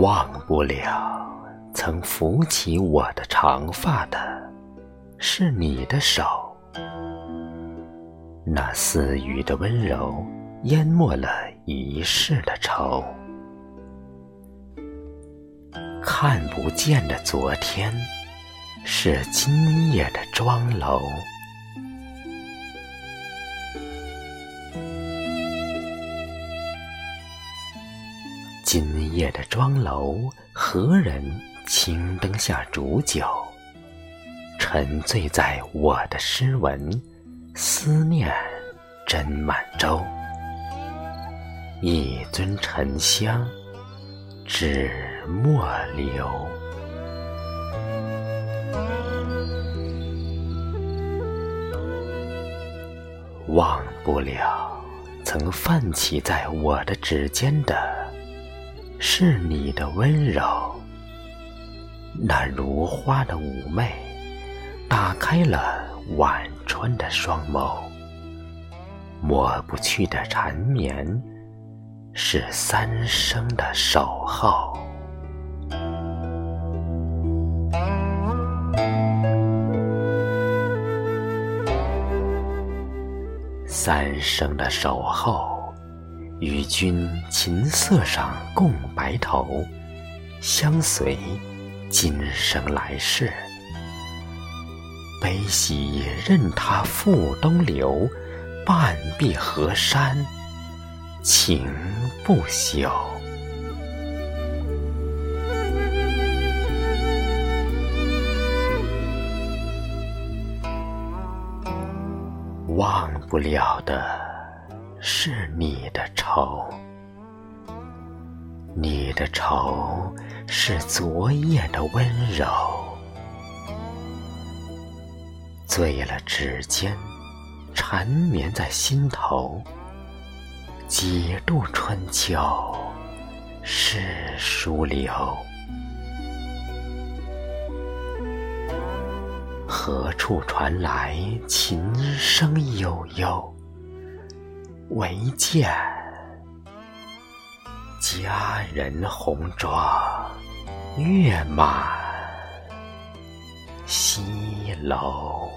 忘不了曾扶起我的长发的是你的手，那似雨的温柔淹没了一世的愁。看不见的昨天。是今夜的妆楼。今夜的妆楼，何人青灯下煮酒？沉醉在我的诗文，思念斟满粥。一尊沉香，纸墨流。忘不了曾泛起在我的指尖的，是你的温柔。那如花的妩媚，打开了晚春的双眸。抹不去的缠绵，是三生的守候。三生的守候，与君琴瑟上共白头，相随今生来世。悲喜任他付东流，半壁河山情不朽。忘不了的是你的愁，你的愁是昨夜的温柔，醉了指尖，缠绵在心头，几度春秋是疏流。何处传来琴声悠悠？唯见佳人红妆月满西楼。